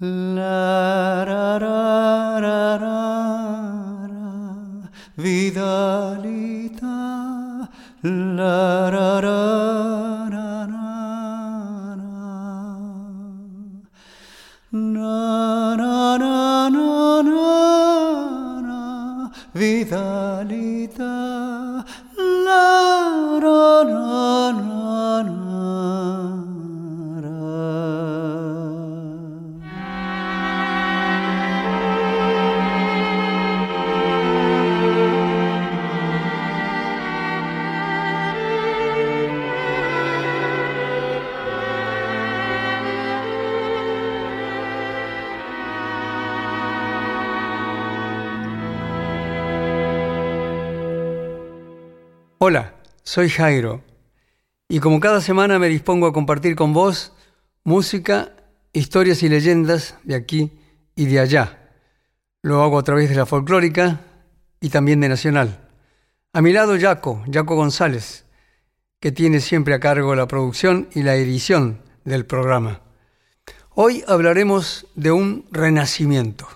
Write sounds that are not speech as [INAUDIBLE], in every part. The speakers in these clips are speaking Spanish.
La, soy Jairo y como cada semana me dispongo a compartir con vos música, historias y leyendas de aquí y de allá. Lo hago a través de la folclórica y también de Nacional. A mi lado Jaco, Jaco González, que tiene siempre a cargo la producción y la edición del programa. Hoy hablaremos de un renacimiento.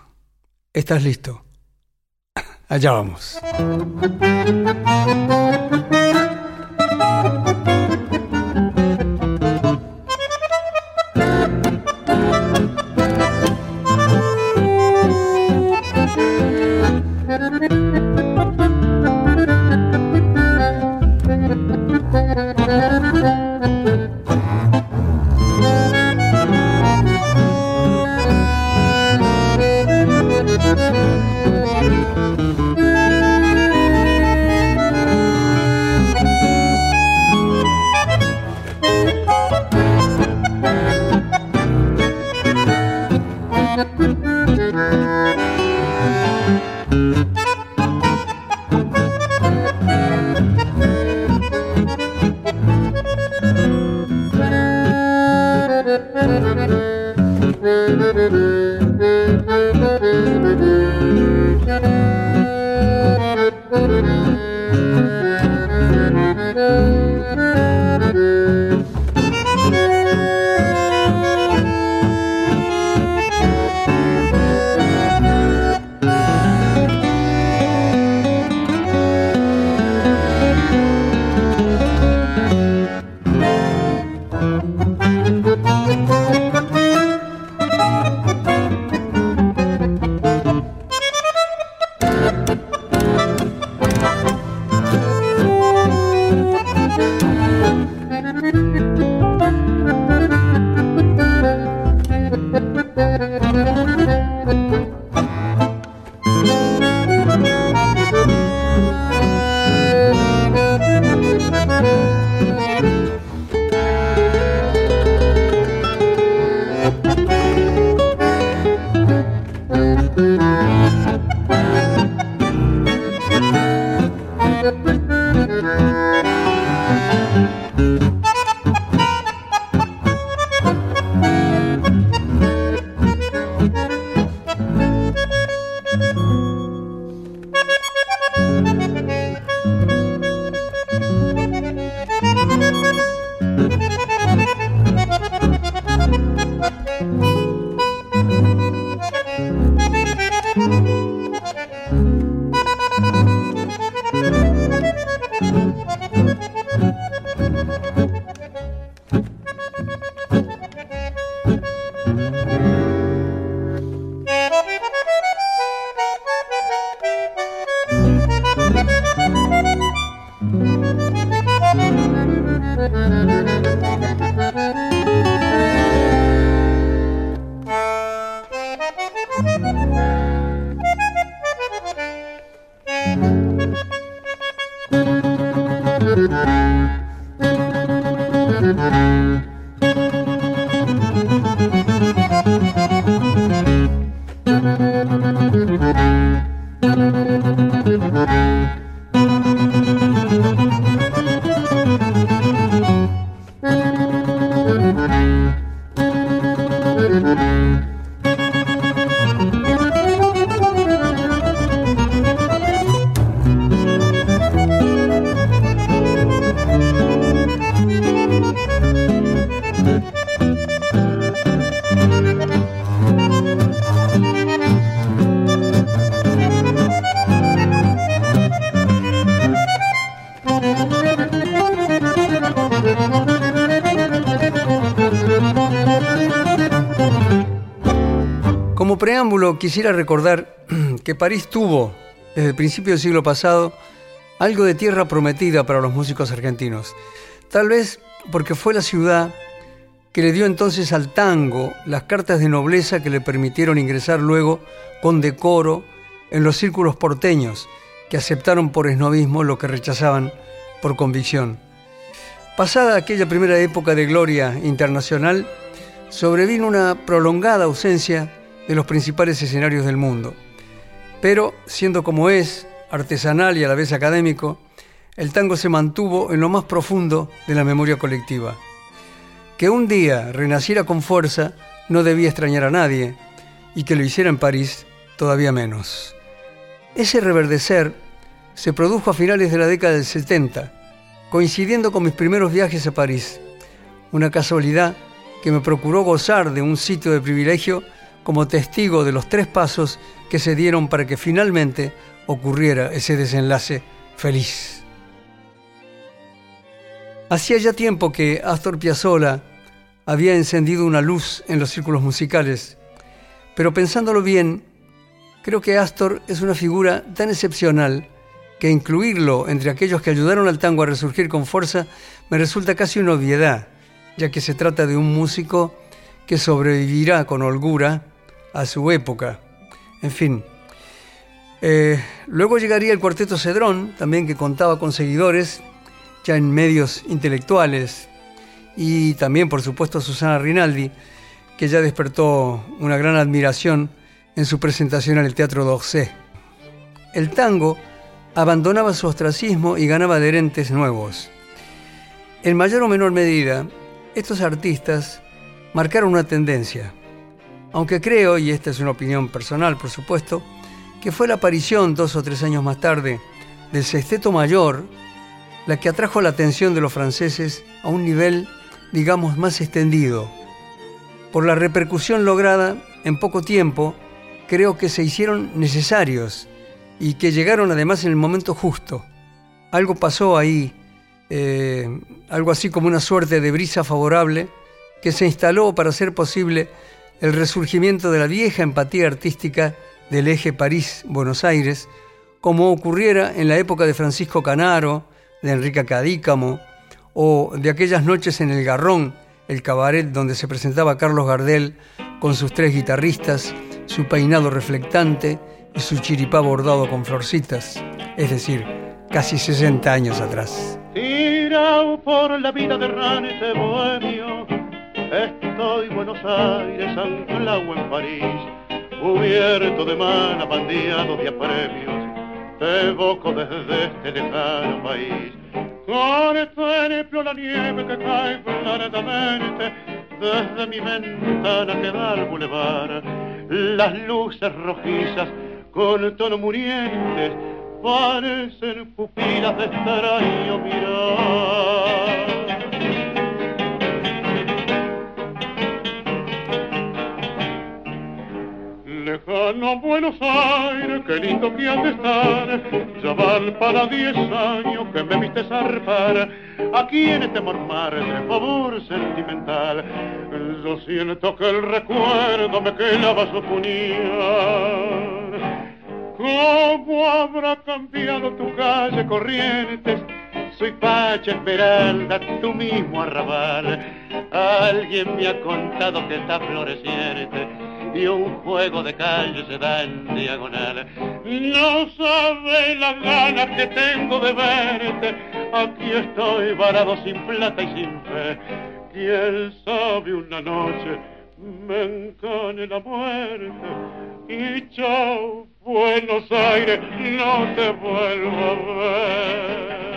¿Estás listo? [LAUGHS] Allá vamos. Preámbulo, quisiera recordar [CLEARS THROAT] que París tuvo, desde el principio del siglo pasado, algo de tierra prometida para los músicos argentinos. Tal vez porque fue la ciudad que le dio entonces al tango las cartas de nobleza que le permitieron ingresar luego con decoro en los círculos porteños, que aceptaron por esnovismo lo que rechazaban por convicción. Pasada aquella primera época de gloria internacional, sobrevino una prolongada ausencia de los principales escenarios del mundo. Pero, siendo como es, artesanal y a la vez académico, el tango se mantuvo en lo más profundo de la memoria colectiva. Que un día renaciera con fuerza no debía extrañar a nadie, y que lo hiciera en París todavía menos. Ese reverdecer se produjo a finales de la década del 70, coincidiendo con mis primeros viajes a París, una casualidad que me procuró gozar de un sitio de privilegio como testigo de los tres pasos que se dieron para que finalmente ocurriera ese desenlace feliz. Hacía ya tiempo que Astor Piazzolla había encendido una luz en los círculos musicales, pero pensándolo bien, creo que Astor es una figura tan excepcional que incluirlo entre aquellos que ayudaron al tango a resurgir con fuerza me resulta casi una obviedad, ya que se trata de un músico que sobrevivirá con holgura a su época. En fin. Eh, luego llegaría el cuarteto Cedrón, también que contaba con seguidores ya en medios intelectuales, y también, por supuesto, Susana Rinaldi, que ya despertó una gran admiración en su presentación en el Teatro d'Orsay. El tango abandonaba su ostracismo y ganaba adherentes nuevos. En mayor o menor medida, estos artistas marcaron una tendencia, aunque creo, y esta es una opinión personal por supuesto, que fue la aparición dos o tres años más tarde del sexteto mayor la que atrajo la atención de los franceses a un nivel, digamos, más extendido. Por la repercusión lograda en poco tiempo, creo que se hicieron necesarios y que llegaron además en el momento justo. Algo pasó ahí, eh, algo así como una suerte de brisa favorable que se instaló para hacer posible el resurgimiento de la vieja empatía artística del eje París-Buenos Aires, como ocurriera en la época de Francisco Canaro, de Enrique Cadícamo, o de aquellas noches en el Garrón, el cabaret donde se presentaba Carlos Gardel con sus tres guitarristas, su peinado reflectante y su chiripá bordado con florcitas, es decir, casi 60 años atrás. Tirado por la vida de bohemio, estoy Buenos Aires, anclado en París, cubierto de mana, bandeado de apremios te evoco desde este lejano país. Con ejemplo la nieve que cae claramente desde mi ventana que da al bulevar. Las luces rojizas con tono murientes parecen pupilas de extraño mirar. Lejano Buenos Aires, qué lindo que has de estar. Ya van para diez años que me viste zarpar aquí en este mormar de favor sentimental. Yo siento que el recuerdo me clava su puñal. ¿Cómo habrá cambiado tu calle Corrientes? Soy Pacha Esmeralda, tu mismo arrabal. Alguien me ha contado que está floreciente y un juego de calle se da en diagonal. No sabe las ganas que tengo de verte, aquí estoy varado sin plata y sin fe. Quién sabe una noche me encane la muerte y chao Buenos Aires, no te vuelvo a ver.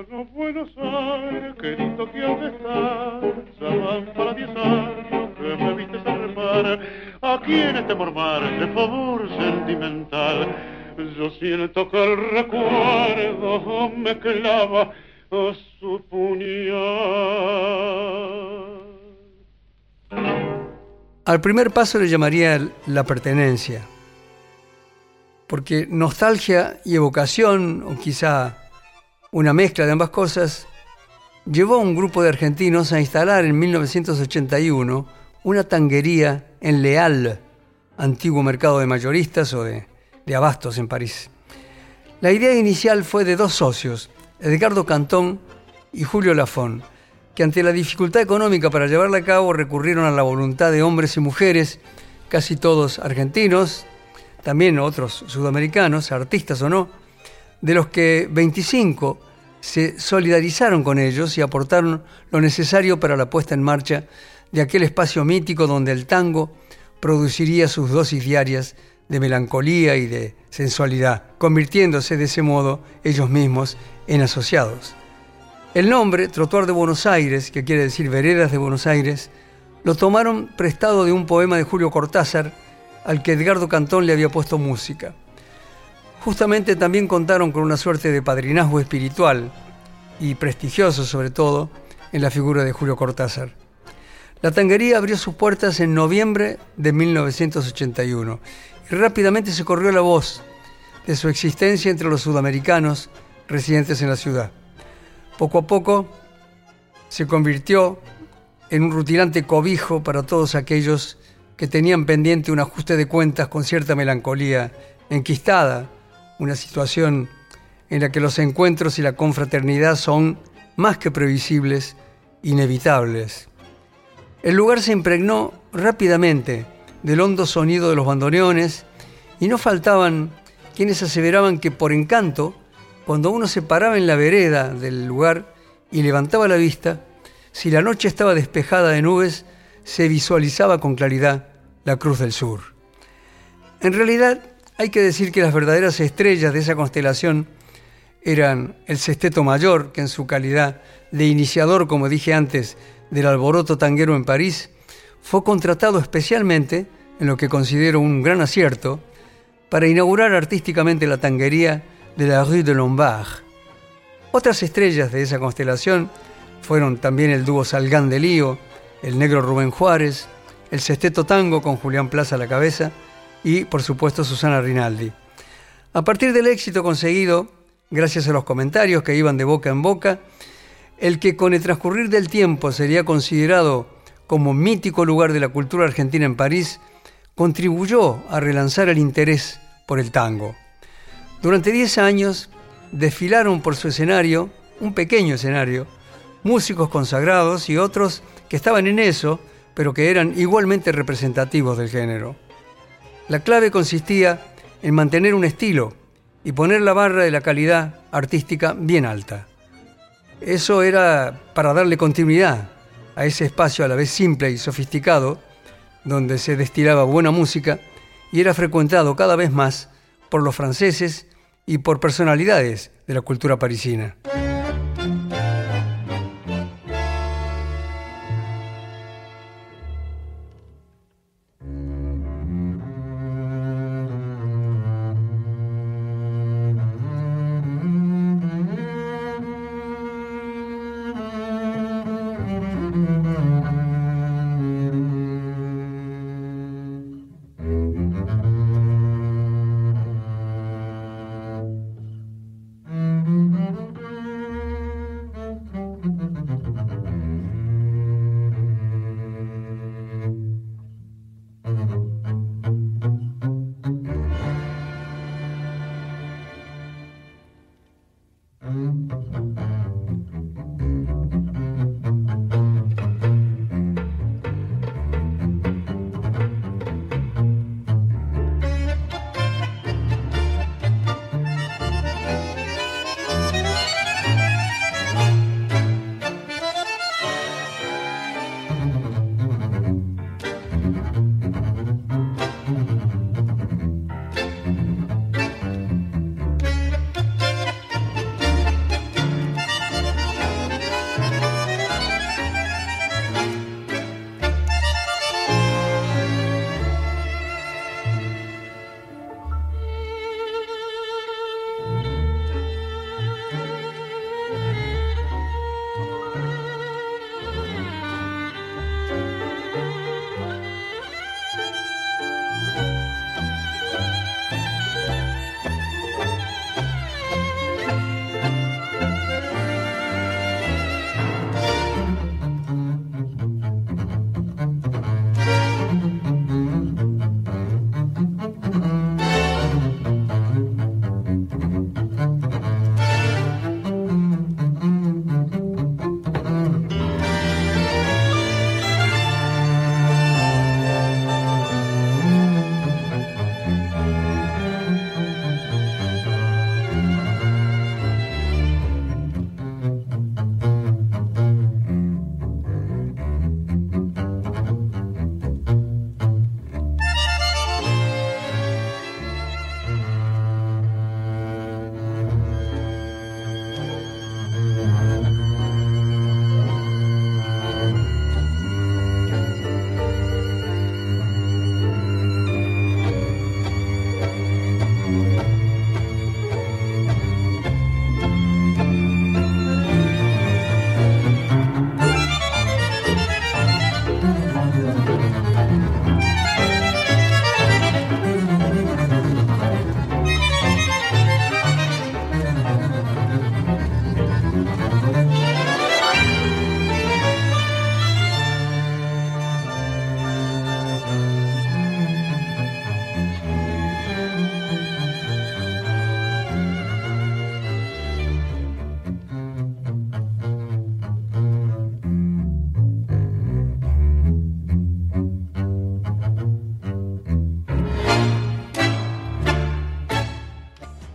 Lejano Buenos Aires, qué lindo que has de estar. Ya para diez años que me viste zarpar aquí en este mormar de favor sentimental. Yo siento que el recuerdo me clava a su puñal. Al primer paso le llamaría la pertenencia, porque nostalgia y evocación, o quizá una mezcla de ambas cosas, llevó a un grupo de argentinos a instalar en 1981 una tanguería en Leal, antiguo mercado de mayoristas o de, abastos en París. La idea inicial fue de dos socios, Edgardo Cantón y Julio Lafón, que ante la dificultad económica para llevarla a cabo recurrieron a la voluntad de hombres y mujeres, casi todos argentinos, también otros sudamericanos, artistas o no, de los que 25 se solidarizaron con ellos y aportaron lo necesario para la puesta en marcha de aquel espacio mítico donde el tango produciría sus dosis diarias de melancolía y de sensualidad, convirtiéndose de ese modo ellos mismos en asociados. El nombre, Trotuar de Buenos Aires, que quiere decir Veredas de Buenos Aires, lo tomaron prestado de un poema de Julio Cortázar al que Edgardo Cantón le había puesto música. Justamente también contaron con una suerte de padrinazgo espiritual y prestigioso sobre todo en la figura de Julio Cortázar. La tanguería abrió sus puertas en noviembre de 1981 y rápidamente se corrió la voz de su existencia entre los sudamericanos residentes en la ciudad. Poco a poco se convirtió en un rutilante cobijo para todos aquellos que tenían pendiente un ajuste de cuentas con cierta melancolía enquistada, una situación en la que los encuentros y la confraternidad son más que previsibles, inevitables. El lugar se impregnó rápidamente del hondo sonido de los bandoneones y no faltaban quienes aseveraban que por encanto, cuando uno se paraba en la vereda del lugar y levantaba la vista, si la noche estaba despejada de nubes, se visualizaba con claridad la Cruz del Sur. En realidad, hay que decir que las verdaderas estrellas de esa constelación eran el Sesteto Mayor, que en su calidad de iniciador, como dije antes, del alboroto tanguero en París, fue contratado especialmente, en lo que considero un gran acierto, para inaugurar artísticamente la tanguería de la Rue de Lombard. Otras estrellas de esa constelación fueron también el dúo Salgán de Lío, el negro Rubén Juárez, el Sesteto Tango con Julián Plaza a la cabeza y, por supuesto, Susana Rinaldi. A partir del éxito conseguido, gracias a los comentarios que iban de boca en boca, el que con el transcurrir del tiempo sería considerado como mítico lugar de la cultura argentina en París, contribuyó a relanzar el interés por el tango. Durante 10 años desfilaron por su escenario, un pequeño escenario, músicos consagrados y otros que estaban en eso, pero que eran igualmente representativos del género. La clave consistía en mantener un estilo y poner la barra de la calidad artística bien alta. Eso era para darle continuidad a ese espacio a la vez simple y sofisticado, donde se destilaba buena música y era frecuentado cada vez más por los franceses y por personalidades de la cultura parisina.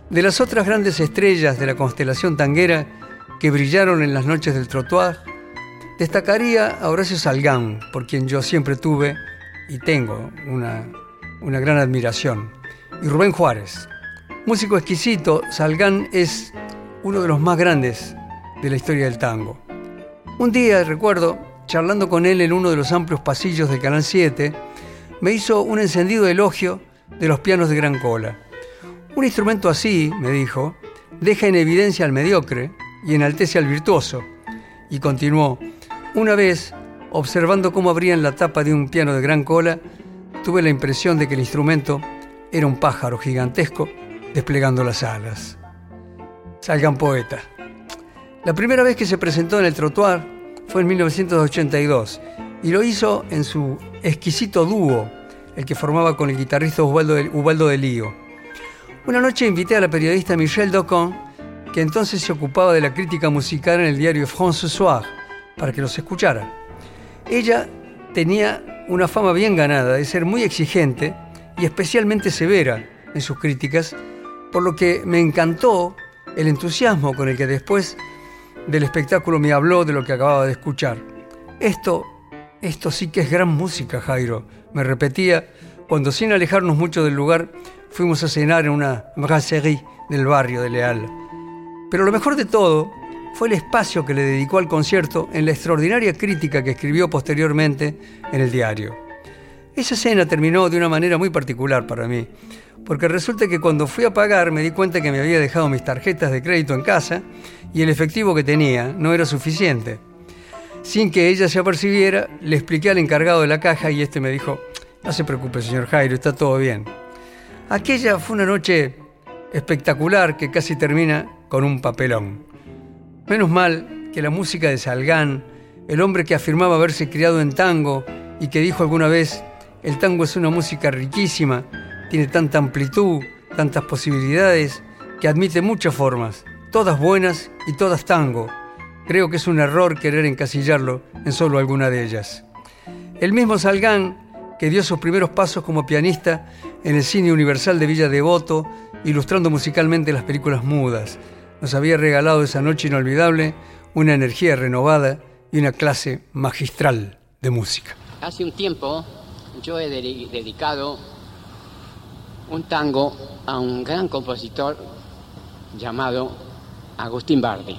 De las otras grandes estrellas de la constelación tanguera que brillaron en las noches del trottoir, destacaría a Horacio Salgán, por quien yo siempre tuve y tengo una, una gran admiración, y Rubén Juárez. Músico exquisito, Salgán es uno de los más grandes de la historia del tango. Un día, recuerdo, charlando con él en uno de los amplios pasillos del Canal 7, me hizo un encendido elogio de los pianos de gran cola. Un instrumento así, me dijo, deja en evidencia al mediocre y enaltece al virtuoso. Y continuó, una vez, observando cómo abrían la tapa de un piano de gran cola, tuve la impresión de que el instrumento era un pájaro gigantesco desplegando las alas. Salgan poeta. La primera vez que se presentó en el trottoir fue en 1982 y lo hizo en su exquisito dúo, el que formaba con el guitarrista Ubaldo de, Ubaldo de Lío. Una noche invité a la periodista Michelle Docon, que entonces se ocupaba de la crítica musical en el diario France Soir, para que los escuchara. Ella tenía una fama bien ganada de ser muy exigente y especialmente severa en sus críticas, por lo que me encantó el entusiasmo con el que después del espectáculo me habló de lo que acababa de escuchar. Esto, esto sí que es gran música, Jairo, me repetía cuando sin alejarnos mucho del lugar fuimos a cenar en una brasserie del barrio de Leal. Pero lo mejor de todo fue el espacio que le dedicó al concierto en la extraordinaria crítica que escribió posteriormente en el diario. Esa cena terminó de una manera muy particular para mí, porque resulta que cuando fui a pagar me di cuenta que me había dejado mis tarjetas de crédito en casa y el efectivo que tenía no era suficiente. Sin que ella se apercibiera, le expliqué al encargado de la caja y este me dijo, no se preocupe, señor Jairo, está todo bien. Aquella fue una noche espectacular que casi termina con un papelón. Menos mal que la música de Salgán, el hombre que afirmaba haberse criado en tango y que dijo alguna vez, el tango es una música riquísima, tiene tanta amplitud, tantas posibilidades, que admite muchas formas, todas buenas y todas tango. Creo que es un error querer encasillarlo en solo alguna de ellas. El mismo Salgán, que dio sus primeros pasos como pianista en el Cine Universal de Villa Devoto, ilustrando musicalmente las películas mudas. Nos había regalado esa noche inolvidable una energía renovada y una clase magistral de música. Hace un tiempo yo he dedicado un tango a un gran compositor llamado Agustín Bardi.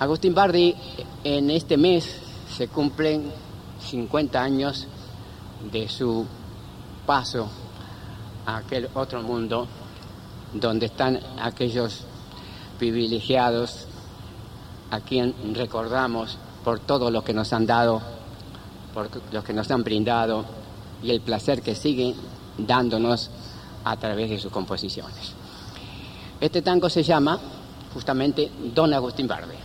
Agustín Bardi en este mes se cumplen 50 años de su paso a aquel otro mundo donde están aquellos privilegiados a quien recordamos por todo lo que nos han dado, por lo que nos han brindado y el placer que siguen dándonos a través de sus composiciones. Este tango se llama justamente Don Agustín Barbe.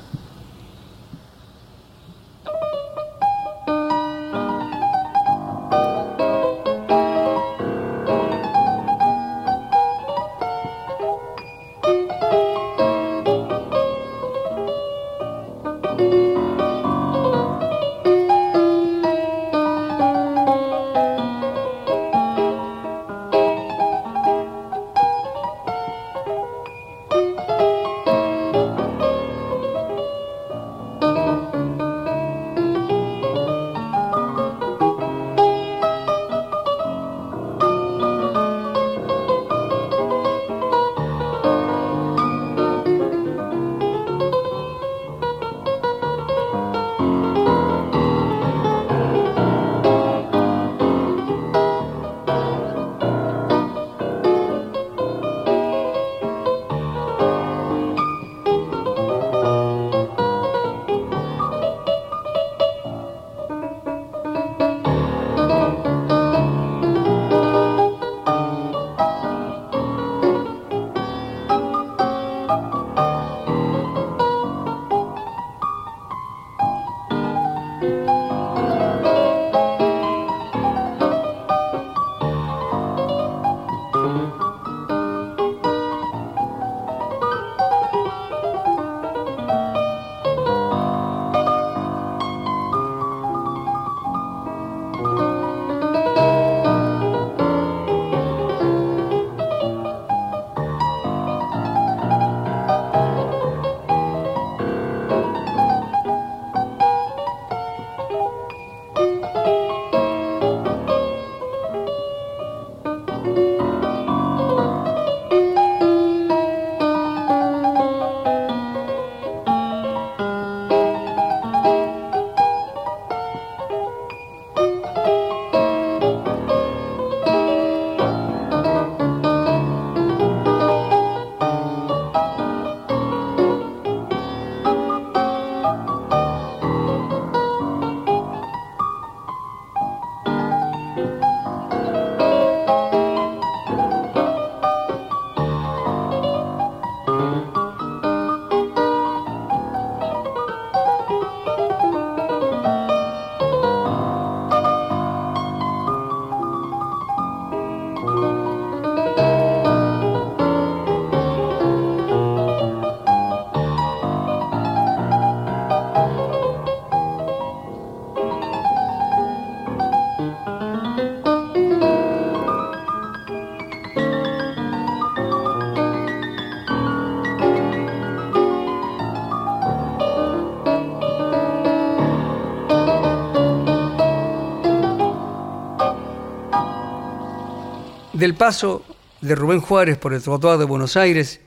Del paso de Rubén Juárez por el Trottoir de Buenos Aires,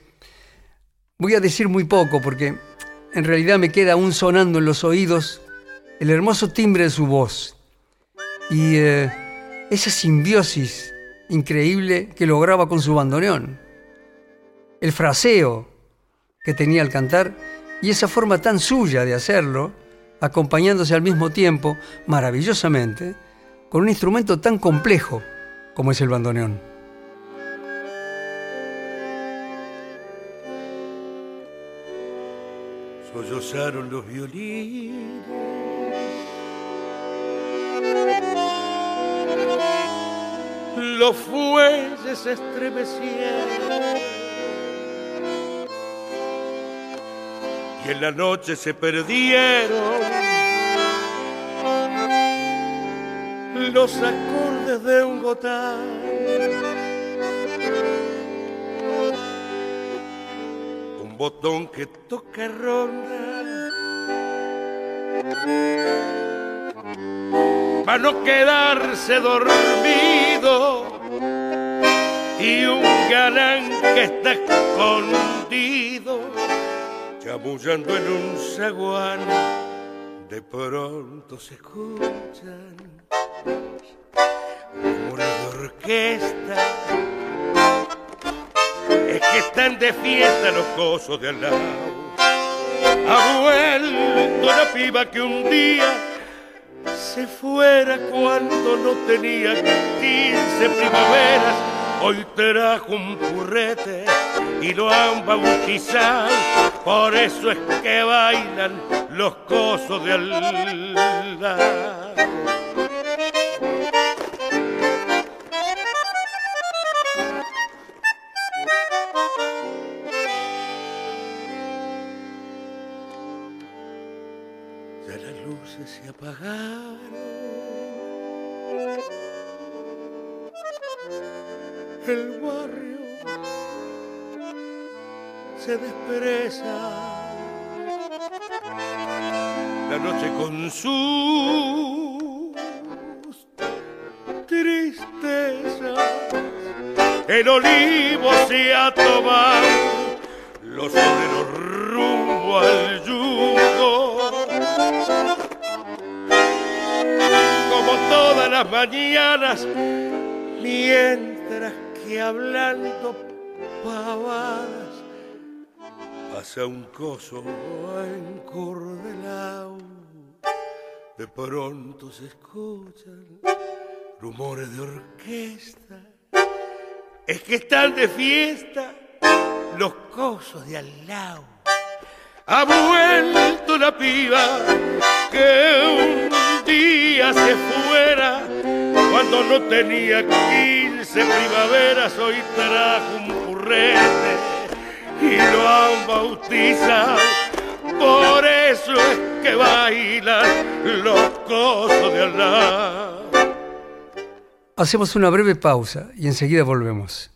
voy a decir muy poco porque en realidad me queda aún sonando en los oídos el hermoso timbre de su voz y eh, esa simbiosis increíble que lograba con su bandoneón, el fraseo que tenía al cantar y esa forma tan suya de hacerlo, acompañándose al mismo tiempo, maravillosamente, con un instrumento tan complejo como es el bandoneón. Sollozaron los violines. Los fuelles se estremecieron. Y en la noche se perdieron los acordes de un gotán. Botón que toca ronda. Para no quedarse dormido. Y un galán que está escondido, chamullando en un zaguán, de pronto se escuchan rumores de orquesta. Que están de fiesta los cosos de al lado. Ha vuelto la piba que un día se fuera cuando no tenía 15 primaveras. Hoy trajo un currete y lo han bautizado. Por eso es que bailan los cosos de al lado. Se apagaron. El barrio se despereza. La noche con sus tristezas. El olivo se ha tomado los obreros rumbo al Todas las mañanas, mientras que hablando pavadas, pasa un coso encordelado. De pronto se escuchan rumores de orquesta. Es que están de fiesta los cosos de al lado. Ha vuelto la piba que un día se fuera cuando no tenía 15 primaveras. Hoy trajo un currete y lo han bautizado. Por eso es que bailan los cosos de al lado. Hacemos una breve pausa y enseguida volvemos.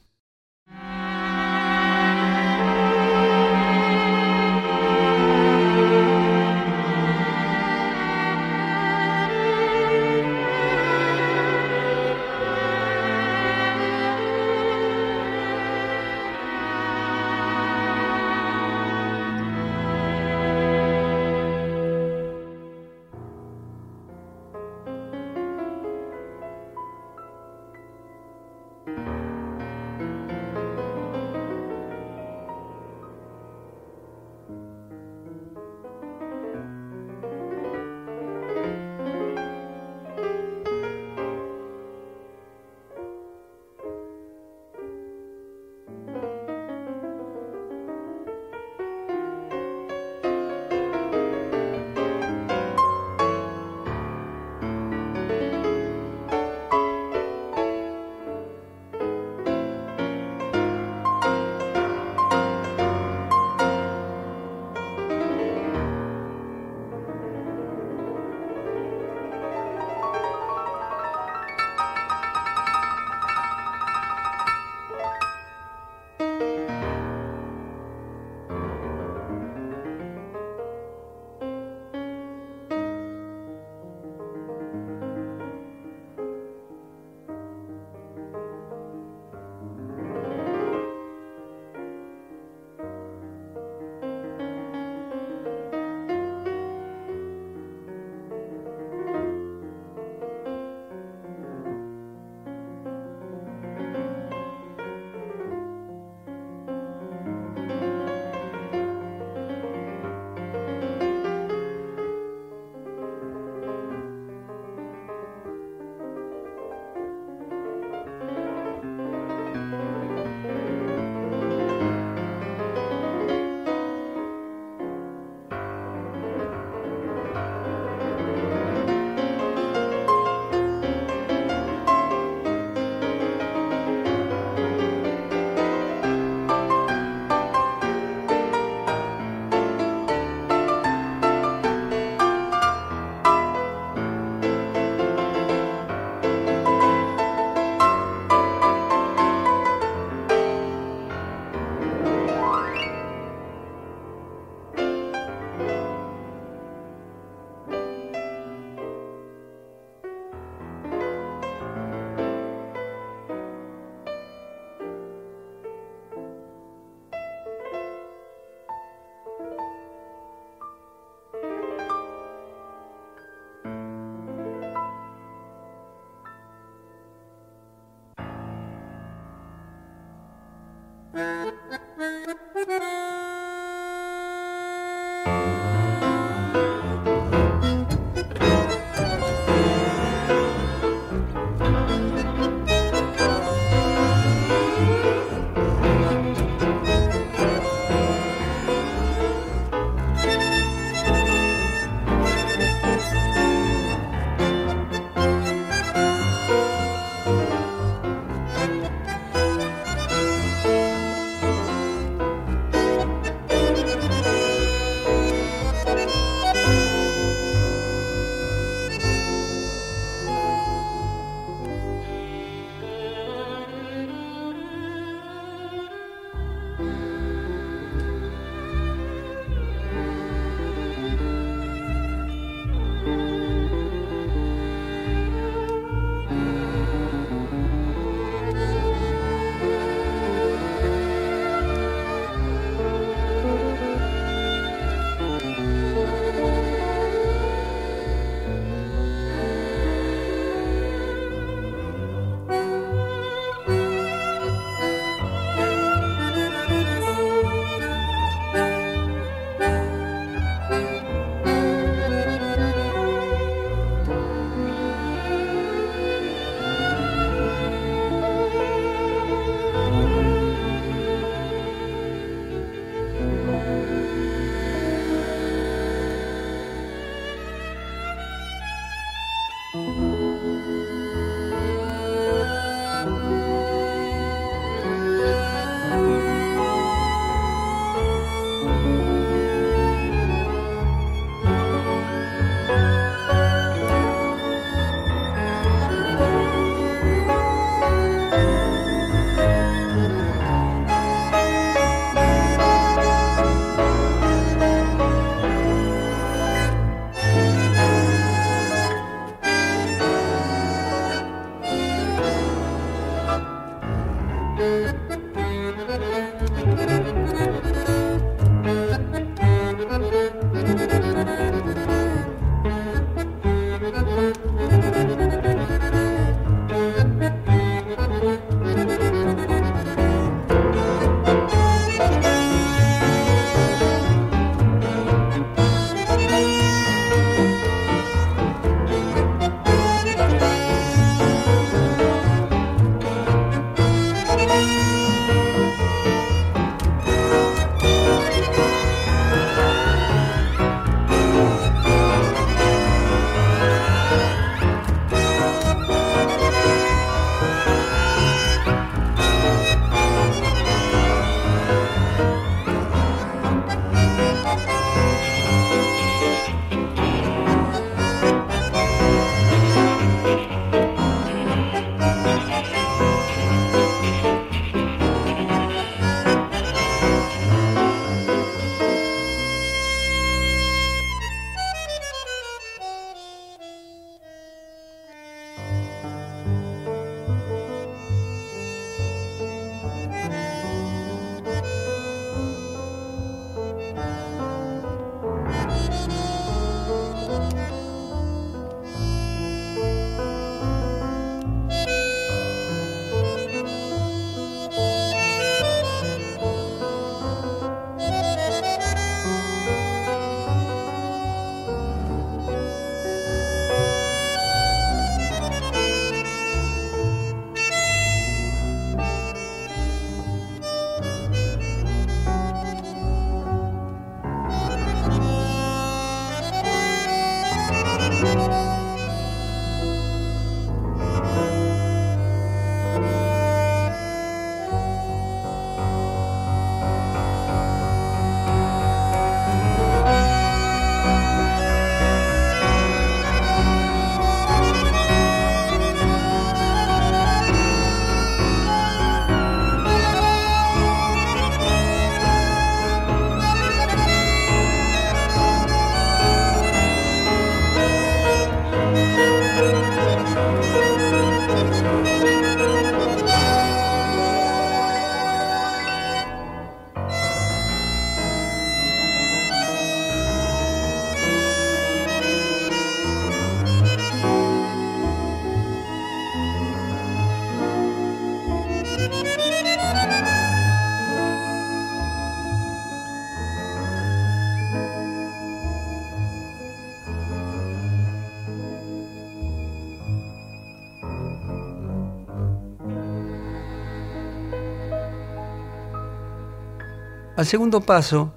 Al segundo paso,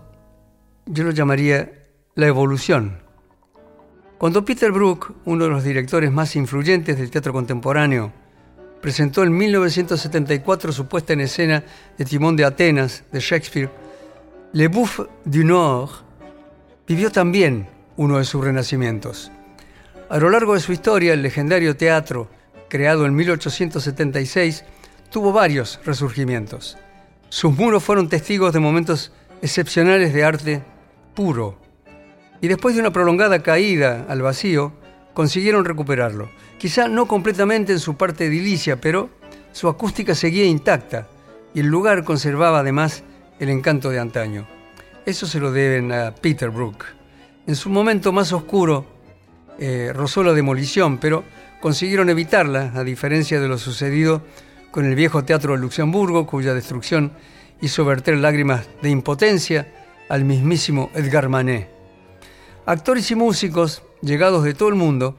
yo lo llamaría la evolución. Cuando Peter Brook, uno de los directores más influyentes del teatro contemporáneo, presentó en 1974 su puesta en escena de Timón de Atenas de Shakespeare, Le Bouffe du Nord vivió también uno de sus renacimientos. A lo largo de su historia, el legendario teatro, creado en 1876, tuvo varios resurgimientos. Sus muros fueron testigos de momentos excepcionales de arte puro. Y después de una prolongada caída al vacío, consiguieron recuperarlo. Quizá no completamente en su parte edilicia, pero su acústica seguía intacta y el lugar conservaba además el encanto de antaño. Eso se lo deben a Peter Brook. En su momento más oscuro eh, rozó la demolición, pero consiguieron evitarla, a diferencia de lo sucedido con el viejo Teatro de Luxemburgo, cuya destrucción hizo verter lágrimas de impotencia al mismísimo Edgar Manet. Actores y músicos, llegados de todo el mundo,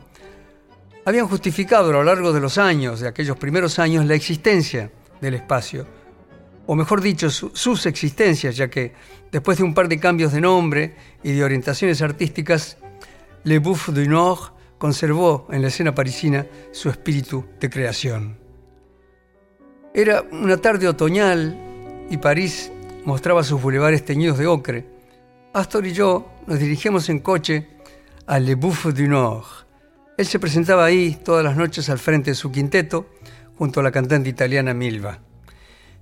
habían justificado a lo largo de los años, de aquellos primeros años, la existencia del espacio, o mejor dicho, sus existencias, ya que después de un par de cambios de nombre y de orientaciones artísticas, Le Bouffe du Nord conservó en la escena parisina su espíritu de creación. Era una tarde otoñal y París mostraba sus bulevares teñidos de ocre. Astor y yo nos dirigimos en coche a Le Bouffe du Nord. Él se presentaba ahí todas las noches al frente de su quinteto, junto a la cantante italiana Milva.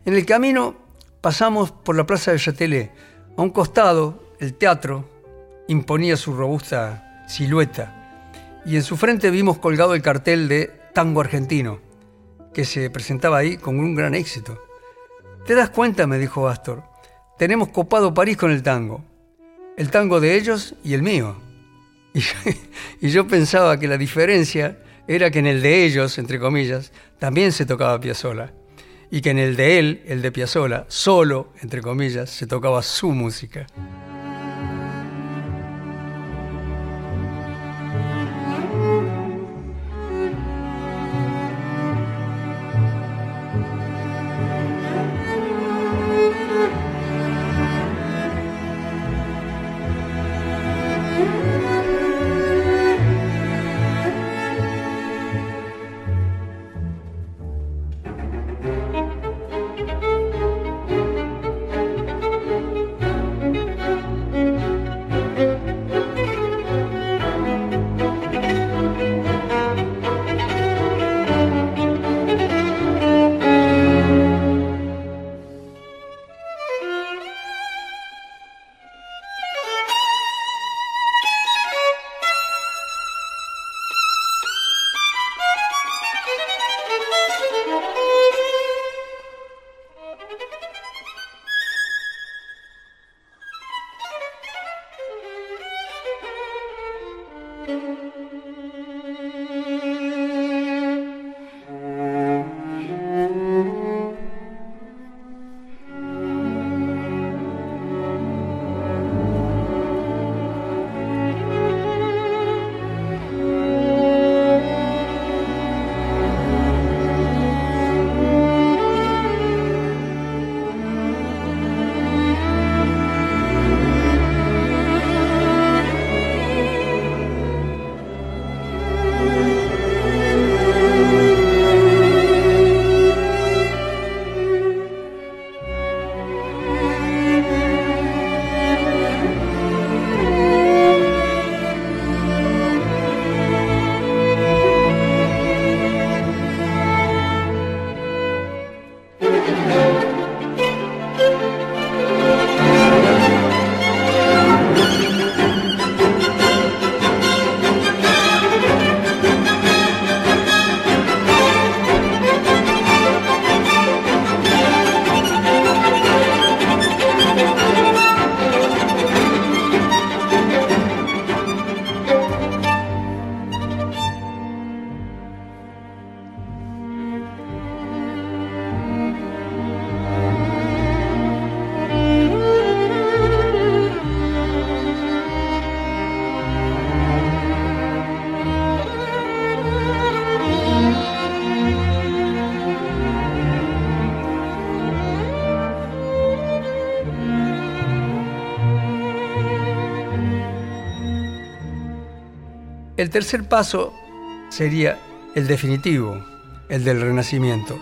En el camino pasamos por la plaza de Châtelet. A un costado, el teatro imponía su robusta silueta y en su frente vimos colgado el cartel de Tango Argentino, que se presentaba ahí con un gran éxito. ¿Te das cuenta? me dijo Astor. Tenemos copado París con el tango el tango de ellos y el mío. [LAUGHS] Y yo, pensaba que la diferencia era que en el de ellos, entre comillas, también se tocaba Piazzolla. Y que en el de él, el de Piazzolla, solo, entre comillas, se tocaba su música. Tercer paso sería el definitivo, el del Renacimiento.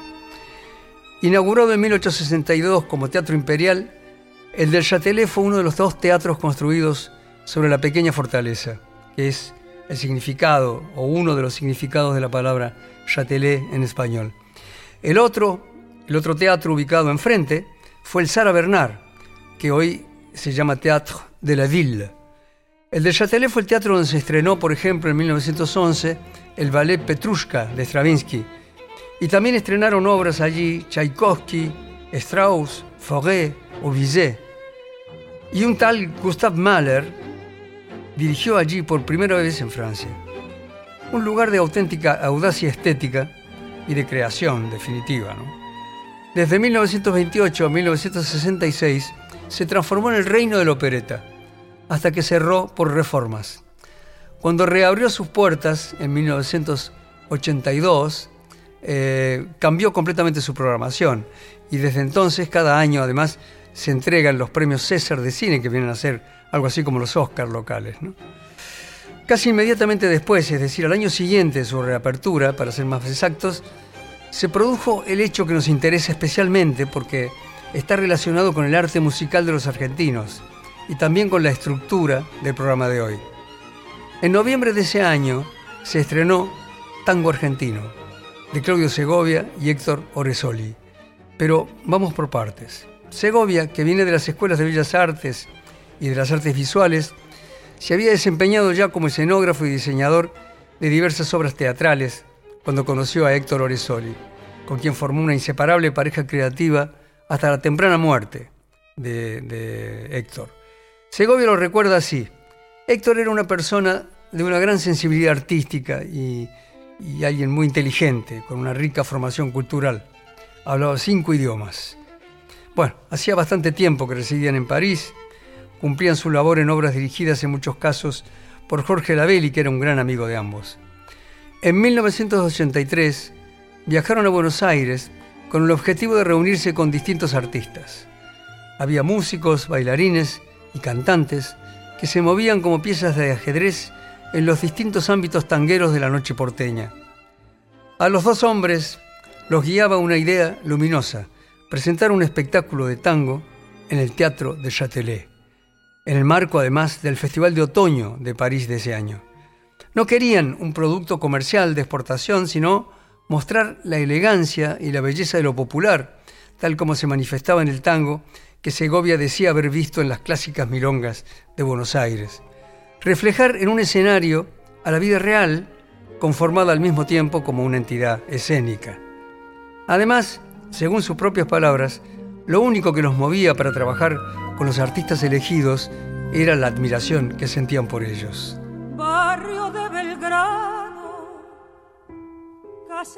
Inaugurado en 1862 como Teatro Imperial, el del Châtelet fue uno de los dos teatros construidos sobre la pequeña fortaleza, que es el significado o uno de los significados de la palabra Châtelet en español. El otro, el otro teatro ubicado enfrente, fue el Sara Bernard, que hoy se llama Théâtre de la Ville. El del Châtelet fue el teatro donde se estrenó, por ejemplo, en 1911, el ballet Petrushka de Stravinsky. Y también estrenaron obras allí Tchaikovsky, Strauss, Fauré o Bizet. Y un tal Gustave Mahler dirigió allí por primera vez en Francia. Un lugar de auténtica audacia estética y de creación definitiva. Desde 1928 a 1966 se transformó en el reino de la opereta, hasta que cerró por reformas. Cuando reabrió sus puertas en 1982, eh, cambió completamente su programación y desde entonces cada año además se entregan los premios César de cine que vienen a ser algo así como los Oscars locales. Casi inmediatamente después, es decir, al año siguiente de su reapertura, para ser más exactos, se produjo el hecho que nos interesa especialmente porque está relacionado con el arte musical de los argentinos y también con la estructura del programa de hoy. En noviembre de ese año se estrenó Tango Argentino, de Claudio Segovia y Héctor Oresoli. Pero vamos por partes. Segovia, que viene de las escuelas de Bellas Artes y de las artes visuales, se había desempeñado ya como escenógrafo y diseñador de diversas obras teatrales cuando conoció a Héctor Oresoli, con quien formó una inseparable pareja creativa hasta la temprana muerte de, de Héctor. Segovia lo recuerda así. Héctor era una persona de una gran sensibilidad artística y, alguien muy inteligente, con una rica formación cultural. Hablaba cinco idiomas. Bueno, hacía bastante tiempo que residían en París, cumplían su labor en obras dirigidas en muchos casos por Jorge Labelli, que era un gran amigo de ambos. En 1983 viajaron a Buenos Aires con el objetivo de reunirse con distintos artistas. Había músicos, bailarines y cantantes que se movían como piezas de ajedrez en los distintos ámbitos tangueros de la noche porteña. A los dos hombres los guiaba una idea luminosa, presentar un espectáculo de tango en el Teatro de Châtelet, en el marco además del Festival de Otoño de París de ese año. No querían un producto comercial de exportación, sino mostrar la elegancia y la belleza de lo popular, tal como se manifestaba en el tango que Segovia decía haber visto en las clásicas milongas de Buenos Aires reflejar en un escenario a la vida real, conformada al mismo tiempo como una entidad escénica. Además, según sus propias palabras, lo único que los movía para trabajar con los artistas elegidos era la admiración que sentían por ellos. Barrio de Belgrano, Texas,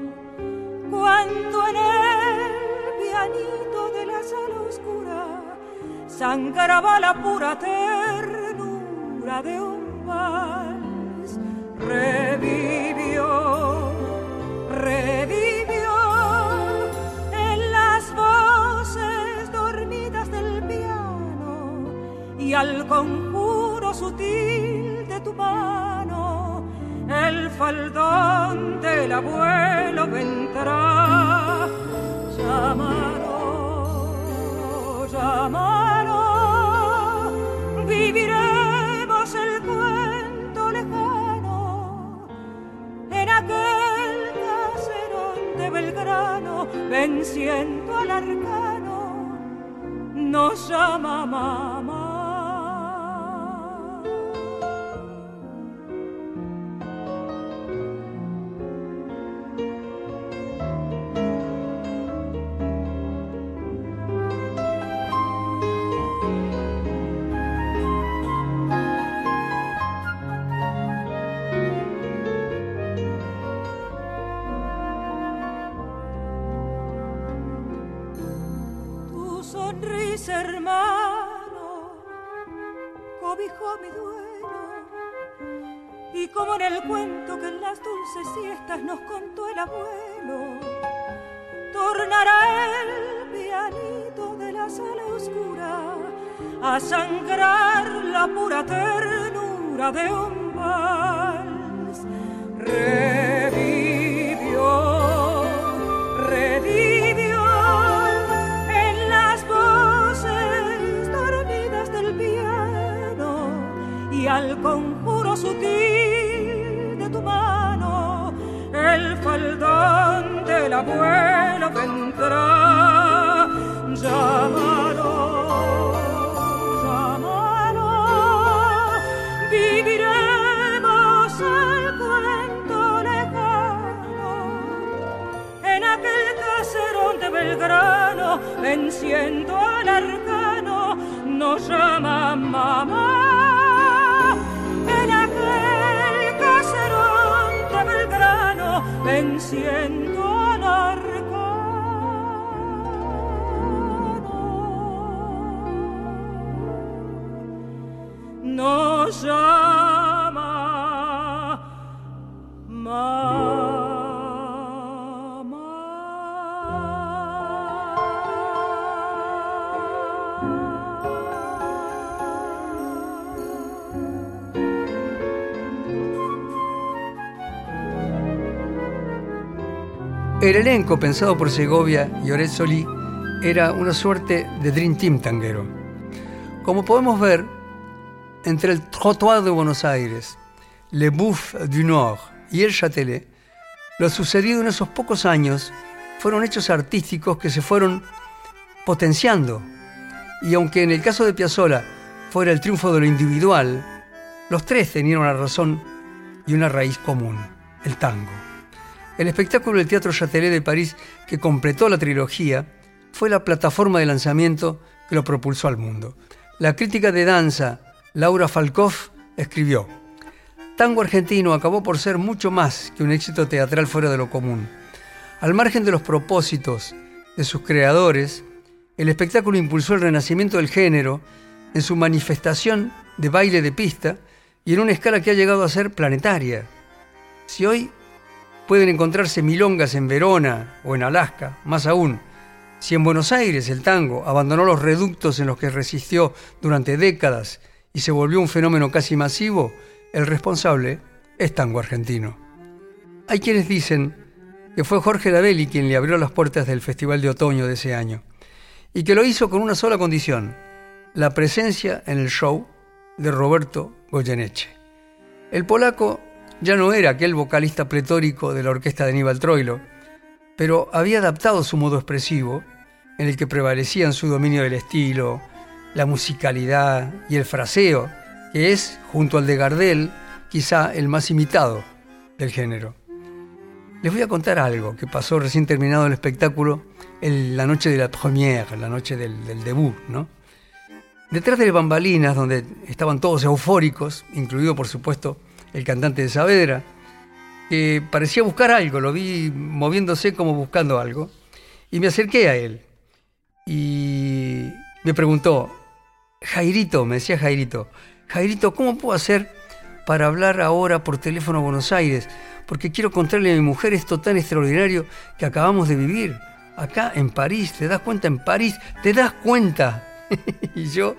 cuando en el pianito de la sala oscura sangraba la pura ternura de un vals. Revivió, revivió en las voces dormidas del piano y al conjuro sutil de tu mano. El faldón del abuelo vendrá, llamaron, llamaron viviremos el cuento lejano en aquel caserón de Belgrano, venciendo al arcano, nos llama mamá. Siestas nos contó el abuelo, tornará el pianito de la sala oscura a sangrar la pura ternura de un vals. Revivió, revivió en las voces dormidas del piano y al conjuro sutil abuelo vendrá. Llámalo, llámalo, viviremos el cuento lejano en aquel caserón de Belgrano, venciendo al arcano, nos llama mamá. En aquel caserón de Belgrano, venciendo El elenco pensado por Segovia y Oret era una suerte de Dream Team tanguero. Como podemos ver, entre el Trottoir de Buenos Aires, Le Bouffe du Nord y el Châtelet, lo sucedido en esos pocos años fueron hechos artísticos que se fueron potenciando. Y aunque en el caso de Piazzolla fuera el triunfo de lo individual, los tres tenían una razón y una raíz común, el tango. El espectáculo del Teatro Châtelet de París, que completó la trilogía, fue la plataforma de lanzamiento que lo propulsó al mundo. La crítica de danza Laura Falcoff escribió, Tango argentino acabó por ser mucho más que un éxito teatral fuera de lo común. Al margen de los propósitos de sus creadores, el espectáculo impulsó el renacimiento del género en su manifestación de baile de pista y en una escala que ha llegado a ser planetaria. Si hoy pueden encontrarse milongas en Verona o en Alaska, más aún, si en Buenos Aires el tango abandonó los reductos en los que resistió durante décadas y se volvió un fenómeno casi masivo, el responsable es tango argentino. Hay quienes dicen que fue Jorge Davelli quien le abrió las puertas del Festival de Otoño de ese año, y que lo hizo con una sola condición, la presencia en el show de Roberto Goyeneche. El polaco ya no era aquel vocalista pletórico de la orquesta de Aníbal Troilo, pero había adaptado su modo expresivo, en el que prevalecían su dominio del estilo, la musicalidad y el fraseo, que es, junto al de Gardel, quizá el más imitado del género. Les voy a contar algo que pasó recién terminado el espectáculo, en la noche de la première, la noche del, del debut, ¿no? Detrás de bambalinas, donde estaban todos eufóricos, incluido por supuesto el cantante de Saavedra, que parecía buscar algo, lo vi moviéndose como buscando algo, y me acerqué a él. Y me preguntó, Jairito, me decía Jairito, Jairito, ¿cómo puedo hacer para hablar ahora por teléfono a Buenos Aires? Porque quiero contarle a mi mujer esto tan extraordinario que acabamos de vivir. Acá en París, ¿te das cuenta? En París, ¿te das cuenta? [LAUGHS] y yo,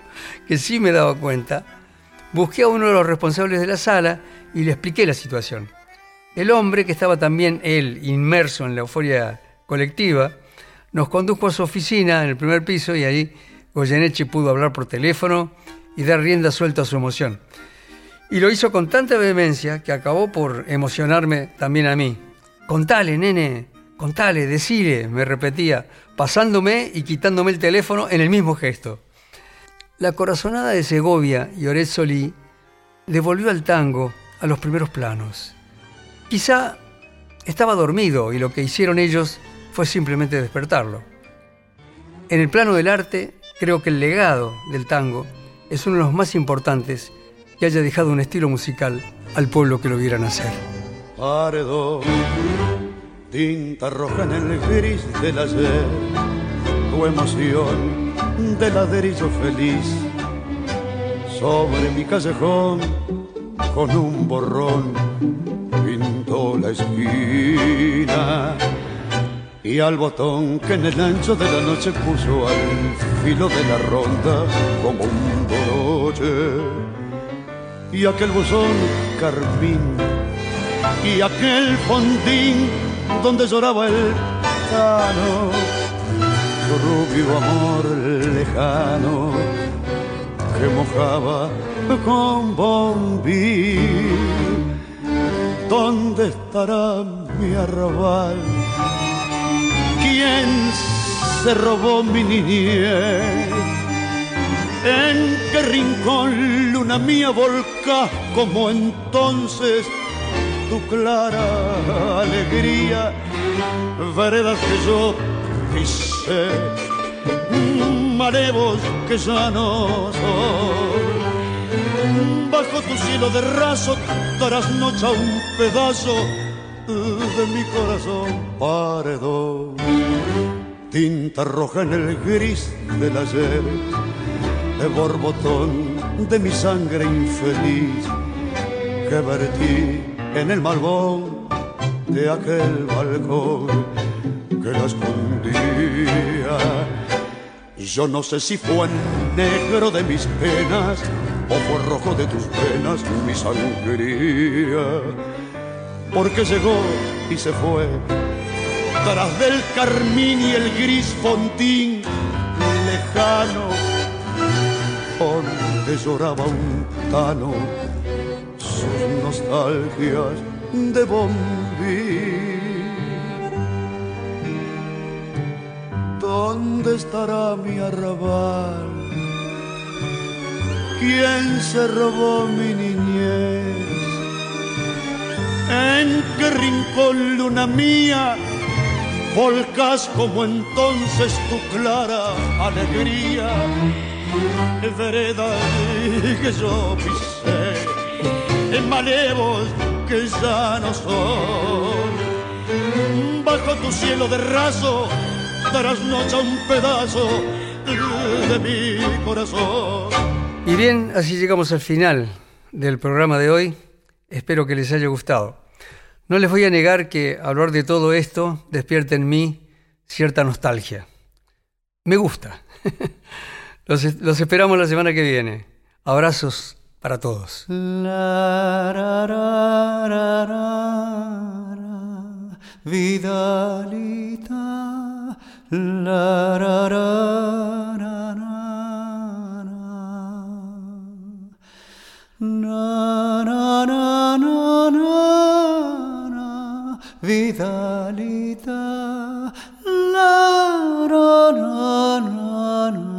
que sí me daba cuenta, busqué a uno de los responsables de la sala y le expliqué la situación. El hombre, que estaba también él inmerso en la euforia colectiva, nos condujo a su oficina en el primer piso y ahí Goyeneche pudo hablar por teléfono y dar rienda suelta a su emoción. Y lo hizo con tanta vehemencia que acabó por emocionarme también a mí. Contale, nene, contale, decile, me repetía, pasándome y quitándome el teléfono en el mismo gesto. La corazonada de Segovia y Oret Solí devolvió al tango a los primeros planos. Quizá estaba dormido y lo que hicieron ellos fue simplemente despertarlo. En el plano del arte, creo que el legado del tango es uno de los más importantes que haya dejado un estilo musical al pueblo que lo viera nacer. Paredón, tinta roja en el gris del ayer, tu emoción de ladrillo feliz sobre mi callejón con un borrón pintó la esquina y al botón que en el ancho de la noche puso al filo de la ronda como un broche y aquel buzón carmín y aquel fondín donde lloraba el tano su rubio amor lejano que mojaba con bombí. ¿Dónde estará mi arrabal? ¿Quién se robó mi niñez? ¿En qué rincón, luna mía, volcás como entonces tu clara alegría? Veredas que yo pisé, marevos que ya no bajo tu cielo de raso darás noche a un pedazo de mi corazón paredón. Tinta roja en el gris del ayer, de borbotón de mi sangre infeliz que vertí en el malvón de aquel balcón que la escondía. Yo no sé si fue negro de mis penas ojo rojo de tus penas mi sangría. Porque llegó y se fue, tras del carmín y el gris fontín lejano, donde lloraba un tano sus nostalgias de bombín. ¿Dónde estará mi arrabal? ¿Quién se robó mi niñez? ¿En qué rincón, luna mía, volcas como entonces tu clara alegría? Vereda que yo pisé, en malevos que ya no son. Bajo tu cielo de raso darás noche a un pedazo de mi corazón. Y bien, así llegamos al final del programa de hoy. Espero que les haya gustado. No les voy a negar que hablar de todo esto despierta en mí cierta nostalgia. Me gusta. [LAUGHS] los, esperamos la semana que viene. Abrazos para todos. Vidalita, La ra ra ra ra na na na na na na vidalita la ra ra ra ra